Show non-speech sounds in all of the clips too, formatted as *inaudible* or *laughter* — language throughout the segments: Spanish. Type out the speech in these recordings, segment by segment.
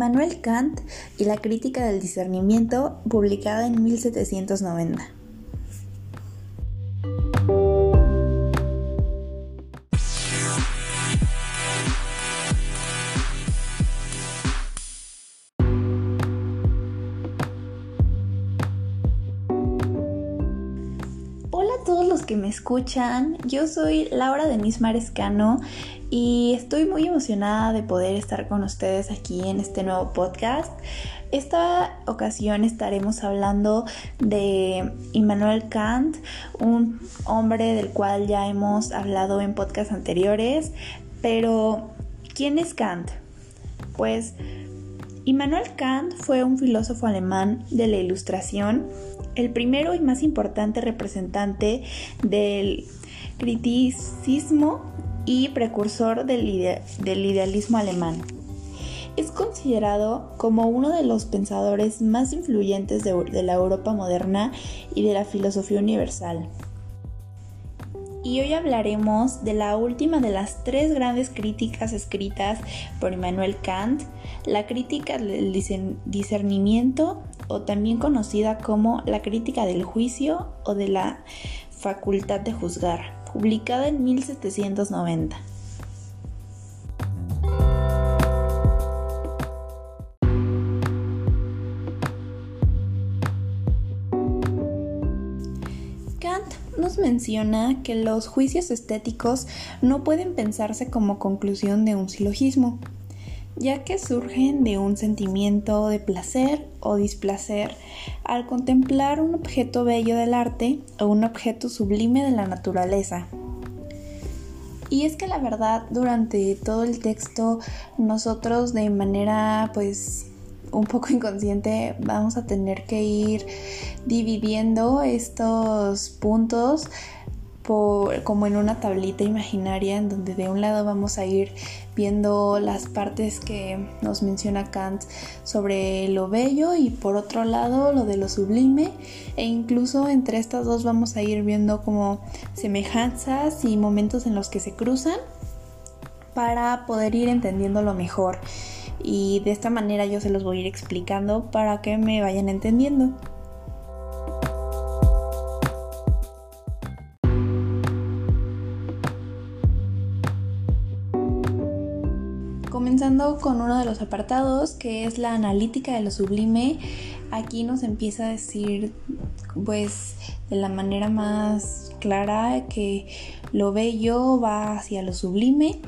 Immanuel Kant y la crítica del discernimiento, publicada en 1790. Hola a todos los que me escuchan, yo soy Laura Denise Marescano y estoy muy emocionada de poder estar con ustedes aquí en este nuevo podcast. Esta ocasión estaremos hablando de Immanuel Kant, un hombre del cual ya hemos hablado en podcasts anteriores, pero ¿quién es Kant? Pues Immanuel Kant fue un filósofo alemán de la Ilustración, el primero y más importante representante del criticismo y precursor del, idealismo alemán. Es considerado como uno de los pensadores más influyentes de la Europa moderna y de la filosofía universal. Y hoy hablaremos de la última de las tres grandes críticas escritas por Immanuel Kant, la crítica del discernimiento o también conocida como la crítica del juicio o de la facultad de juzgar publicada en 1790. Kant nos menciona que los juicios estéticos no pueden pensarse como conclusión de un silogismo, ya que surgen de un sentimiento de placer o displacer al contemplar un objeto bello del arte o un objeto sublime de la naturaleza. Y es que la verdad, durante todo el texto, nosotros de manera pues un poco *laughs* inconsciente vamos a tener que ir dividiendo estos puntos como en una tablita imaginaria en donde de un lado vamos a ir viendo las partes que nos menciona Kant sobre lo bello y por otro lado lo de lo sublime e incluso entre estas dos vamos a ir viendo como semejanzas y momentos en los que se cruzan para poder ir entendiéndolo mejor y de esta manera yo se los voy a ir explicando para que me vayan entendiendo. Con uno de los apartados que es la analítica de lo sublime, aquí nos empieza a decir pues de la manera más clara que lo bello va hacia lo sublime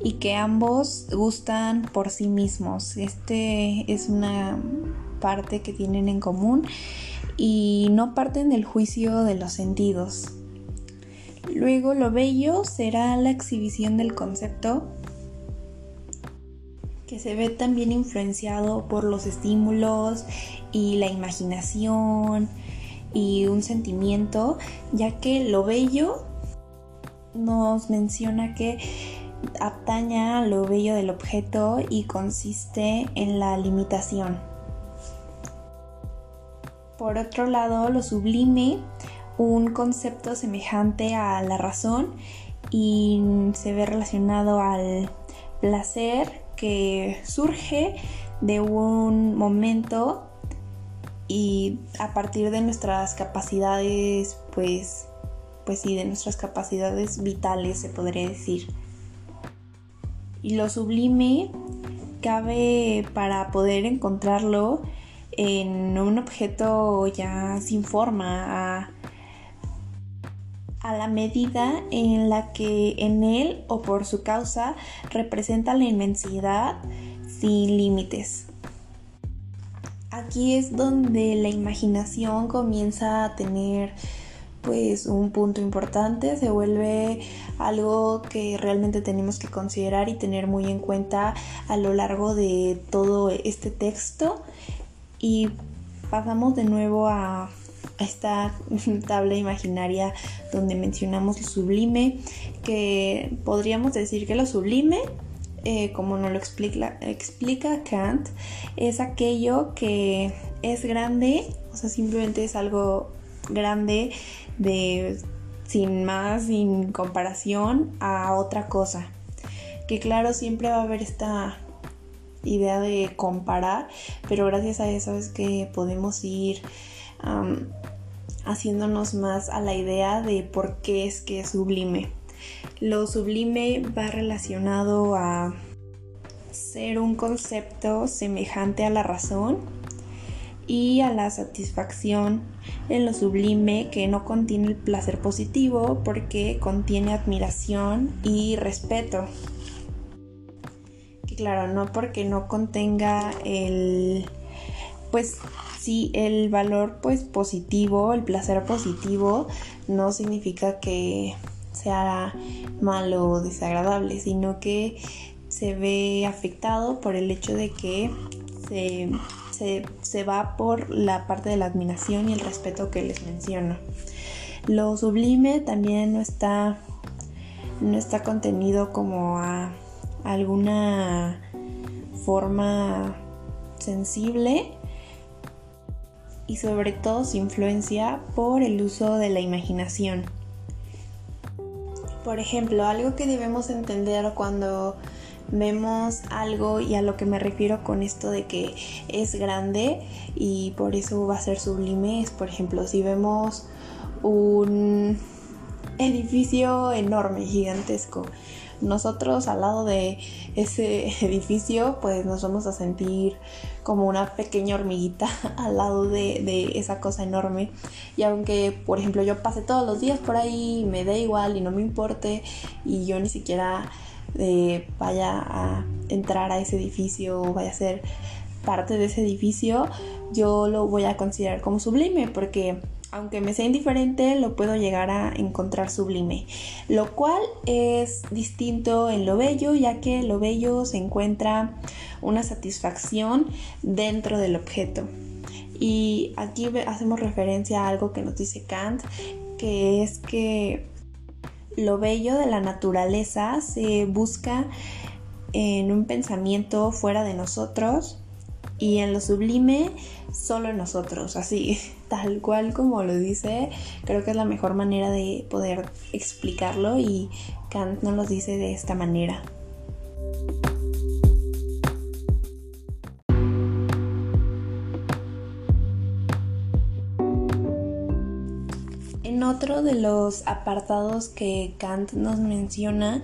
y que ambos gustan por sí mismos. Este es una parte que tienen en común y no parten del juicio de los sentidos. Luego lo bello será la exhibición del concepto que se ve también influenciado por los estímulos y la imaginación y un sentimiento, ya que lo bello nos menciona que ataña lo bello del objeto y consiste en la limitación. Por otro lado, lo sublime, un concepto semejante a la razón y se ve relacionado al placer que surge de un momento y a partir de nuestras capacidades, pues, pues sí, de nuestras capacidades vitales, se podría decir. Y lo sublime cabe para poder encontrarlo en un objeto ya sin forma, la medida en la que en él o por su causa representa la inmensidad sin límites. Aquí es donde la imaginación comienza a tener pues un punto importante, se vuelve algo que realmente tenemos que considerar y tener muy en cuenta a lo largo de todo este texto y pasamos de nuevo a esta *laughs* tabla imaginaria donde mencionamos lo sublime, que podríamos decir que lo sublime, eh, como nos lo explica, explica Kant, es aquello que es grande, o sea, simplemente es algo grande de sin más, sin comparación a otra cosa. Que claro, siempre va a haber esta idea de comparar, pero gracias a eso es que podemos ir haciéndonos más a la idea de por qué es que es sublime. Lo sublime va relacionado a ser un concepto semejante a la razón y a la satisfacción en lo sublime que no contiene el placer positivo porque contiene admiración y respeto. Y claro, no porque no contenga el pues sí el valor pues positivo, el placer positivo no significa que sea malo o desagradable, sino que se ve afectado por el hecho de que se, va por la parte de la admiración y el respeto que les menciono. Lo sublime también no está, no está contenido como a alguna forma sensible y sobre todo se influencia por el uso de la imaginación. Por ejemplo, algo que debemos entender cuando vemos algo y a lo que me refiero con esto de que es grande y por eso va a ser sublime es, por ejemplo, si vemos un edificio enorme, gigantesco, nosotros al lado de ese *laughs* edificio pues nos vamos a sentir como una pequeña hormiguita *laughs* al lado de, esa cosa enorme. Y aunque por ejemplo yo pase todos los días por ahí me dé igual y no me importe y yo ni siquiera eh, vaya a entrar a ese edificio o vaya a ser parte de ese edificio yo lo voy a considerar como sublime porque aunque me sea indiferente, lo puedo llegar a encontrar sublime, lo cual es distinto en lo bello, ya que lo bello se encuentra una satisfacción dentro del objeto. Y aquí hacemos referencia a algo que nos dice Kant, que es que lo bello de la naturaleza se busca en un pensamiento fuera de nosotros y en lo sublime solo nosotros, así, *laughs* tal cual como lo dice, creo que es la mejor manera de poder explicarlo y Kant nos lo dice de esta manera. En otro de los apartados que Kant nos menciona,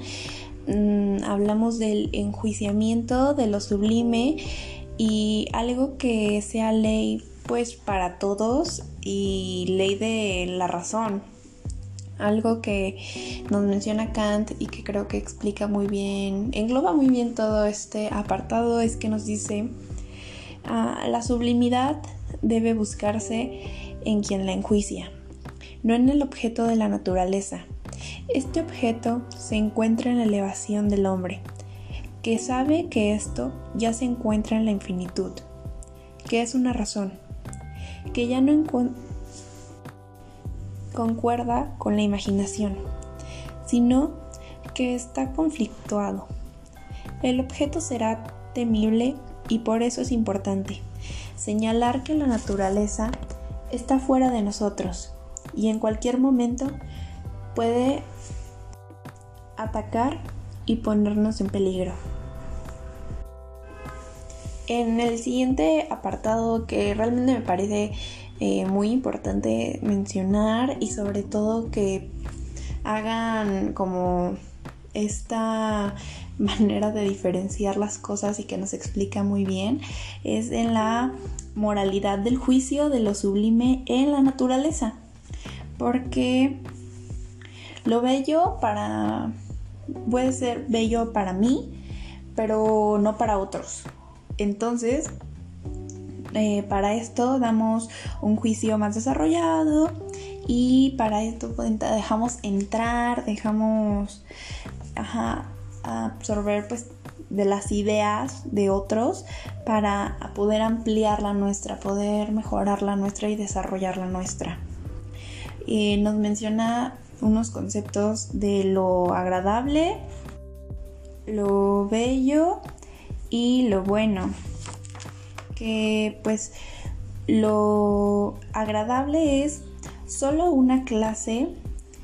mm, hablamos del enjuiciamiento de lo sublime y algo que sea ley pues para todos y ley de la razón. Algo que nos menciona Kant y que creo que explica muy bien, engloba muy bien todo este apartado es que nos dice, ah, la sublimidad debe buscarse en quien la enjuicia, no en el objeto de la naturaleza. Este objeto se encuentra en la elevación del hombre, que sabe que esto ya se encuentra en la infinitud, que es una razón, que ya no concuerda con la imaginación, sino que está conflictuado. El objeto será temible y por eso es importante señalar que la naturaleza está fuera de nosotros y en cualquier momento puede atacar y ponernos en peligro. En el siguiente apartado que realmente me parece eh, muy importante mencionar y sobre todo que hagan como esta *laughs* manera de diferenciar las cosas y que nos explica muy bien es en la moralidad del juicio de lo sublime en la naturaleza. Porque lo bello para puede ser bello para mí, pero no para otros. Entonces, eh, para esto damos un juicio más desarrollado y para esto pues, dejamos entrar, dejamos absorber pues de las ideas de otros para poder ampliar la nuestra, poder mejorar la nuestra y desarrollar la nuestra. Eh, nos menciona unos conceptos de lo agradable, lo bello y lo bueno. Que pues lo agradable es solo una clase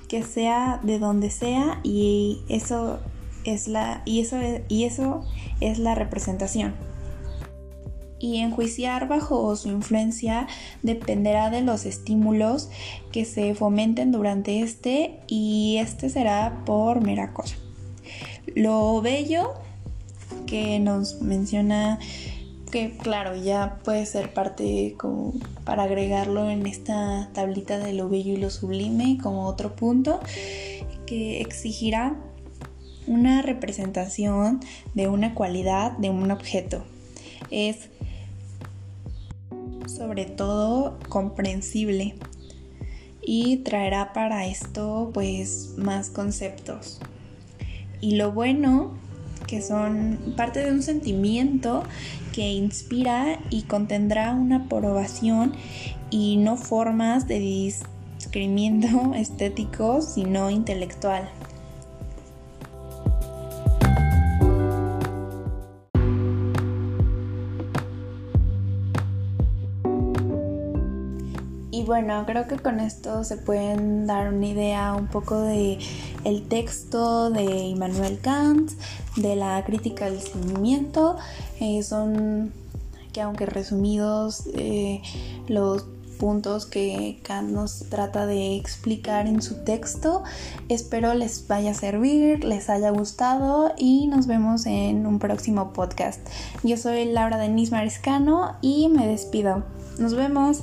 que sea de donde sea y eso es la y eso y eso es la representación. Y enjuiciar bajo su influencia dependerá de los estímulos que se fomenten durante este y este será por mera cosa. Lo bello que nos menciona que claro ya puede ser parte para agregarlo en esta tablita de lo bello y lo sublime como otro punto que exigirá una representación de una cualidad de un objeto. Es sobre todo comprensible y traerá para esto pues más conceptos. Y lo bueno que son parte de un sentimiento que inspira y contendrá una aprobación y no formas de discriminamiento *laughs* estético, sino intelectual. Y bueno, creo que con esto se pueden dar una idea un poco de el texto de Immanuel Kant, de la crítica del sentimiento. Eh, son que aunque resumidos eh, los puntos que Kant nos trata de explicar en su texto. Espero les vaya a servir, les haya gustado y nos vemos en un próximo podcast. Yo soy Laura Denise Mariscano y me despido. Nos vemos.